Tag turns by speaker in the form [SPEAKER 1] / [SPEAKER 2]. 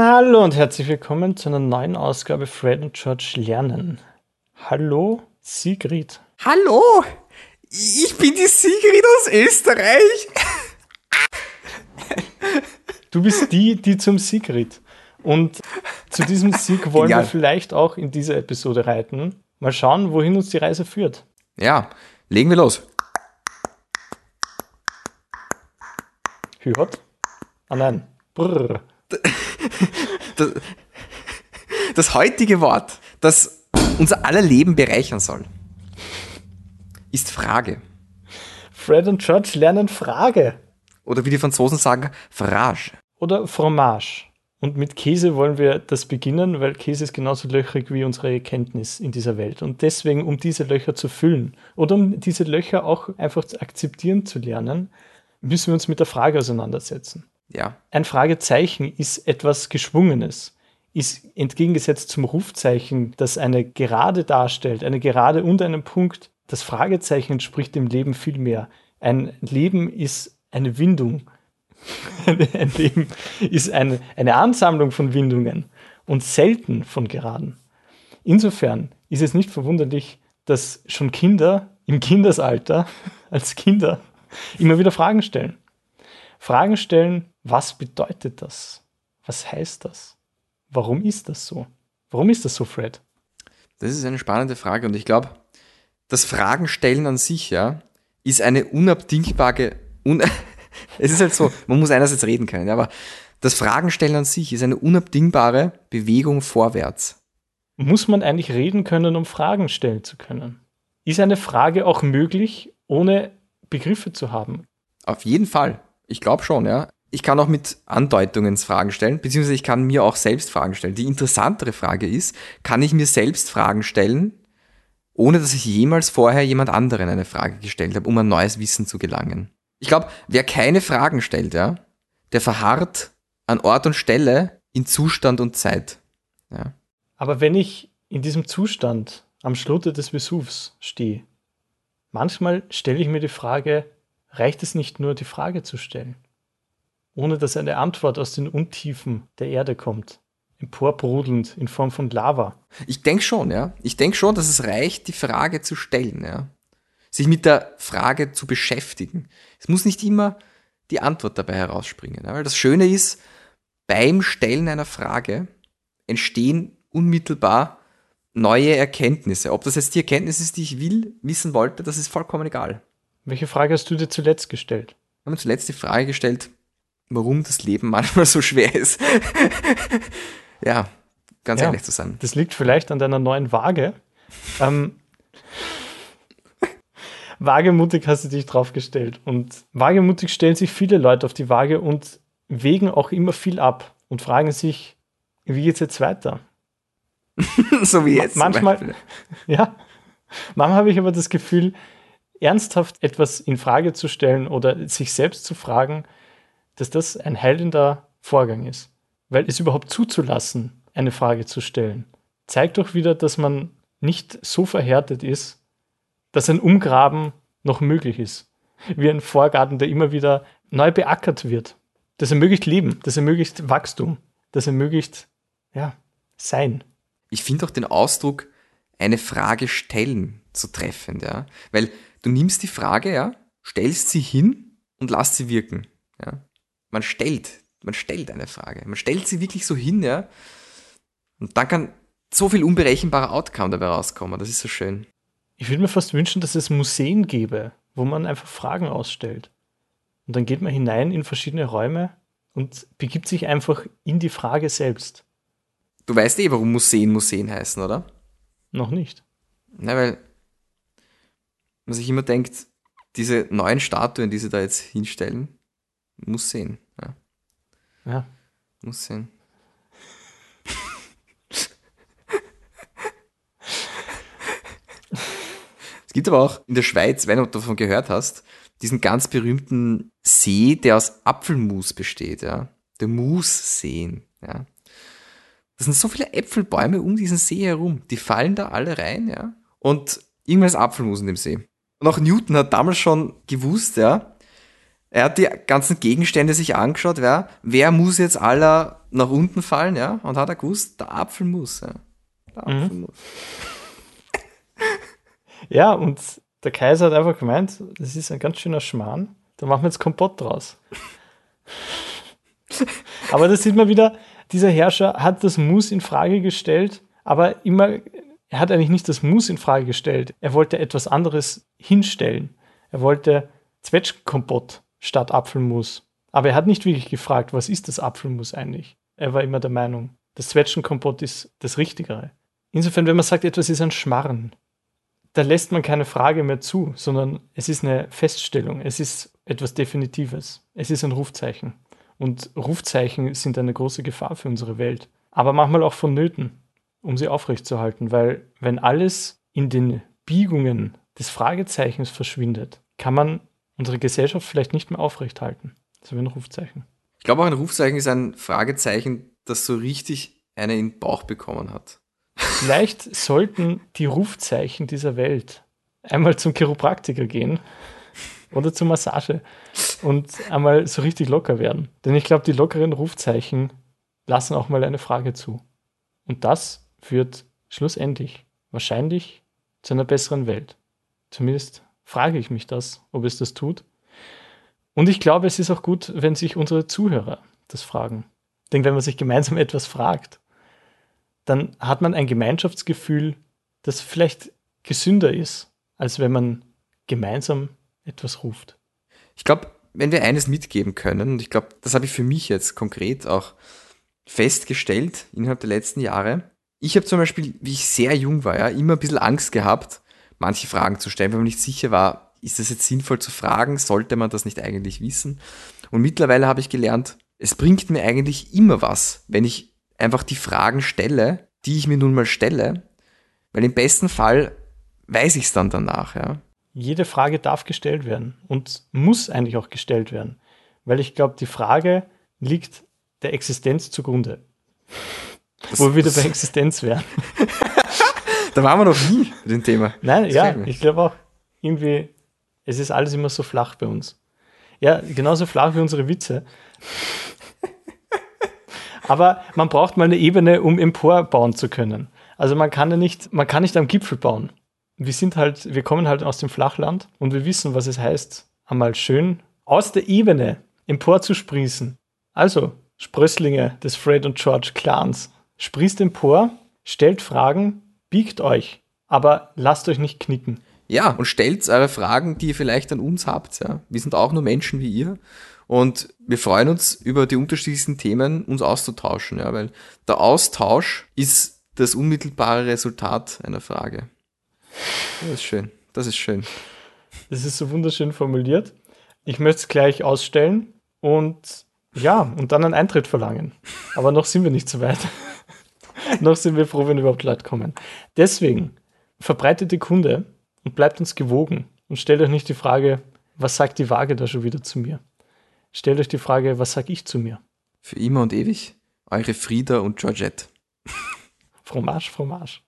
[SPEAKER 1] Hallo und herzlich willkommen zu einer neuen Ausgabe Fred und George lernen. Hallo, Sigrid.
[SPEAKER 2] Hallo, ich bin die Sigrid aus Österreich.
[SPEAKER 1] Du bist die, die zum Sigrid. Und zu diesem Sieg wollen Genial. wir vielleicht auch in dieser Episode reiten. Mal schauen, wohin uns die Reise führt.
[SPEAKER 2] Ja, legen wir los.
[SPEAKER 1] Hört? Ah nein. Brrr.
[SPEAKER 2] Das, das heutige Wort, das unser aller Leben bereichern soll, ist Frage.
[SPEAKER 1] Fred und George lernen Frage.
[SPEAKER 2] Oder wie die Franzosen sagen, Frage.
[SPEAKER 1] Oder Fromage. Und mit Käse wollen wir das beginnen, weil Käse ist genauso löchrig wie unsere Erkenntnis in dieser Welt. Und deswegen, um diese Löcher zu füllen oder um diese Löcher auch einfach zu akzeptieren zu lernen, müssen wir uns mit der Frage auseinandersetzen.
[SPEAKER 2] Ja.
[SPEAKER 1] Ein Fragezeichen ist etwas Geschwungenes, ist entgegengesetzt zum Rufzeichen, das eine Gerade darstellt, eine Gerade und einen Punkt. Das Fragezeichen entspricht dem Leben viel mehr. Ein Leben ist eine Windung. ein Leben ist eine, eine Ansammlung von Windungen und selten von Geraden. Insofern ist es nicht verwunderlich, dass schon Kinder im Kindesalter als Kinder immer wieder Fragen stellen. Fragen stellen, was bedeutet das? Was heißt das? Warum ist das so? Warum ist das so, Fred?
[SPEAKER 2] Das ist eine spannende Frage und ich glaube, das Fragen stellen an sich, ja, ist eine unabdingbare, un es ist halt so, man muss einerseits reden können, ja, aber das Fragen stellen an sich ist eine unabdingbare Bewegung vorwärts.
[SPEAKER 1] Muss man eigentlich reden können, um Fragen stellen zu können? Ist eine Frage auch möglich, ohne Begriffe zu haben?
[SPEAKER 2] Auf jeden Fall. Ich glaube schon, ja. Ich kann auch mit Andeutungen Fragen stellen, beziehungsweise ich kann mir auch selbst Fragen stellen. Die interessantere Frage ist, kann ich mir selbst Fragen stellen, ohne dass ich jemals vorher jemand anderen eine Frage gestellt habe, um ein neues Wissen zu gelangen? Ich glaube, wer keine Fragen stellt, ja, der verharrt an Ort und Stelle in Zustand und Zeit. Ja.
[SPEAKER 1] Aber wenn ich in diesem Zustand am Schlote des Vesuvs stehe, manchmal stelle ich mir die Frage, reicht es nicht nur, die Frage zu stellen, ohne dass eine Antwort aus den Untiefen der Erde kommt, emporbrudelnd in Form von Lava?
[SPEAKER 2] Ich denke schon, ja. Ich denke schon, dass es reicht, die Frage zu stellen, ja. Sich mit der Frage zu beschäftigen. Es muss nicht immer die Antwort dabei herausspringen. Ja? Weil das Schöne ist, beim Stellen einer Frage entstehen unmittelbar neue Erkenntnisse. Ob das jetzt die Erkenntnis ist, die ich will, wissen wollte, das ist vollkommen egal.
[SPEAKER 1] Welche Frage hast du dir zuletzt gestellt?
[SPEAKER 2] Ich habe mir zuletzt die Frage gestellt, warum das Leben manchmal so schwer ist. ja, ganz ja, ehrlich zu sein.
[SPEAKER 1] Das liegt vielleicht an deiner neuen Waage. ähm, wagemutig hast du dich draufgestellt. Und wagemutig stellen sich viele Leute auf die Waage und wägen auch immer viel ab und fragen sich, wie geht es jetzt weiter?
[SPEAKER 2] so wie jetzt.
[SPEAKER 1] Manchmal, ja. Manchmal habe ich aber das Gefühl, ernsthaft etwas in Frage zu stellen oder sich selbst zu fragen, dass das ein heilender Vorgang ist. Weil es überhaupt zuzulassen, eine Frage zu stellen, zeigt doch wieder, dass man nicht so verhärtet ist, dass ein Umgraben noch möglich ist. Wie ein Vorgarten, der immer wieder neu beackert wird. Das ermöglicht Leben, das ermöglicht Wachstum, das ermöglicht, ja, Sein.
[SPEAKER 2] Ich finde auch den Ausdruck, eine Frage stellen zu treffen, ja. Weil Du nimmst die Frage, ja, stellst sie hin und lass sie wirken. Ja. Man stellt, man stellt eine Frage. Man stellt sie wirklich so hin, ja. Und dann kann so viel unberechenbarer Outcome dabei rauskommen. Das ist so schön.
[SPEAKER 1] Ich würde mir fast wünschen, dass es Museen gäbe, wo man einfach Fragen ausstellt. Und dann geht man hinein in verschiedene Räume und begibt sich einfach in die Frage selbst.
[SPEAKER 2] Du weißt eh, warum Museen Museen heißen, oder?
[SPEAKER 1] Noch nicht.
[SPEAKER 2] Na, weil man sich immer denkt, diese neuen Statuen, die sie da jetzt hinstellen, muss sehen. Ja.
[SPEAKER 1] ja.
[SPEAKER 2] Muss sehen. es gibt aber auch in der Schweiz, wenn du davon gehört hast, diesen ganz berühmten See, der aus Apfelmus besteht, ja. Der Musseen, ja. Das sind so viele Äpfelbäume um diesen See herum, die fallen da alle rein, ja. Und irgendwas Apfelmus in dem See. Und auch Newton hat damals schon gewusst, ja, Er hat die ganzen Gegenstände sich angeschaut, wer, wer muss jetzt aller nach unten fallen, ja, und hat er gewusst, der Apfel muss, ja. Der
[SPEAKER 1] Mhm.
[SPEAKER 2] Apfel muss.
[SPEAKER 1] Ja, und der Kaiser hat einfach gemeint, das ist ein ganz schöner Schmarrn, da machen wir jetzt Kompott draus. aber da sieht man wieder, dieser Herrscher hat das Muss in Frage gestellt, aber immer, er hat eigentlich nicht das Muss in Frage gestellt. Er wollte etwas anderes hinstellen. Er wollte Zwetschgenkompott statt Apfelmus. Aber er hat nicht wirklich gefragt, was ist das Apfelmus eigentlich? Er war immer der Meinung, das Zwetschgenkompott ist das Richtigere. Insofern, wenn man sagt, etwas ist ein Schmarren, da lässt man keine Frage mehr zu, sondern es ist eine Feststellung, es ist etwas Definitives, es ist ein Rufzeichen. Und Rufzeichen sind eine große Gefahr für unsere Welt, aber manchmal auch vonnöten, um sie aufrechtzuerhalten, weil wenn alles in den Biegungen des Fragezeichens verschwindet, kann man unsere Gesellschaft vielleicht nicht mehr aufrechthalten. So wie ein Rufzeichen.
[SPEAKER 2] Ich glaube auch ein Rufzeichen ist ein Fragezeichen, das so richtig eine in den Bauch bekommen hat.
[SPEAKER 1] Vielleicht sollten die Rufzeichen dieser Welt einmal zum Chiropraktiker gehen oder zur Massage und einmal so richtig locker werden. Denn ich glaube, die lockeren Rufzeichen lassen auch mal eine Frage zu. Und das führt schlussendlich wahrscheinlich zu einer besseren Welt. Zumindest frage ich mich das, ob es das tut. Und ich glaube, es ist auch gut, wenn sich unsere Zuhörer das fragen. Denn wenn man sich gemeinsam etwas fragt, dann hat man ein Gemeinschaftsgefühl, das vielleicht gesünder ist, als wenn man gemeinsam etwas ruft.
[SPEAKER 2] Ich glaube, wenn wir eines mitgeben können, und ich glaube, das habe ich für mich jetzt konkret auch festgestellt innerhalb der letzten Jahre. Ich habe zum Beispiel, wie ich sehr jung war, ja, immer ein bisschen Angst gehabt, manche Fragen zu stellen, weil man nicht sicher war, ist das jetzt sinnvoll zu fragen, sollte man das nicht eigentlich wissen? Und mittlerweile habe ich gelernt, es bringt mir eigentlich immer was, wenn ich einfach die Fragen stelle, die ich mir nun mal stelle, weil im besten Fall weiß ich es dann danach, ja.
[SPEAKER 1] Jede Frage darf gestellt werden und muss eigentlich auch gestellt werden, weil ich glaube, die Frage liegt der Existenz zugrunde.
[SPEAKER 2] Das-
[SPEAKER 1] Wo wir wieder bei Existenz wären.
[SPEAKER 2] Da waren wir noch nie bei dem Thema.
[SPEAKER 1] Nein,
[SPEAKER 2] Das
[SPEAKER 1] ja, ich glaube auch, irgendwie, es ist alles immer so flach bei uns. Ja, genauso flach wie unsere Witze. Aber man braucht mal eine Ebene, um emporbauen zu können. Also man kann ja nicht, man kann nicht am Gipfel bauen. Wir sind halt, wir kommen halt aus dem Flachland und wir wissen, was es heißt, einmal schön aus der Ebene emporzusprießen. Also, Sprösslinge des Fred und George Clans, sprießt empor, stellt Fragen, biegt euch, aber lasst euch nicht knicken.
[SPEAKER 2] Ja, und stellt eure Fragen, die ihr vielleicht an uns habt. Ja. Wir sind auch nur Menschen wie ihr. Und wir freuen uns über die unterschiedlichsten Themen, uns auszutauschen, ja, weil der Austausch ist das unmittelbare Resultat einer Frage. Das ist schön. Das ist schön.
[SPEAKER 1] Das ist so wunderschön formuliert. Ich möchte es gleich ausstellen und ja, und dann einen Eintritt verlangen. Aber noch sind wir nicht so weit. noch sind wir froh, wenn überhaupt Leute kommen. Deswegen verbreitet die Kunde und bleibt uns gewogen und stellt euch nicht die Frage, was sagt die Waage da schon wieder zu mir? Stellt euch die Frage, was sag ich zu mir?
[SPEAKER 2] Für immer und ewig. Eure Frieda und Georgette.
[SPEAKER 1] Fromage, Fromage.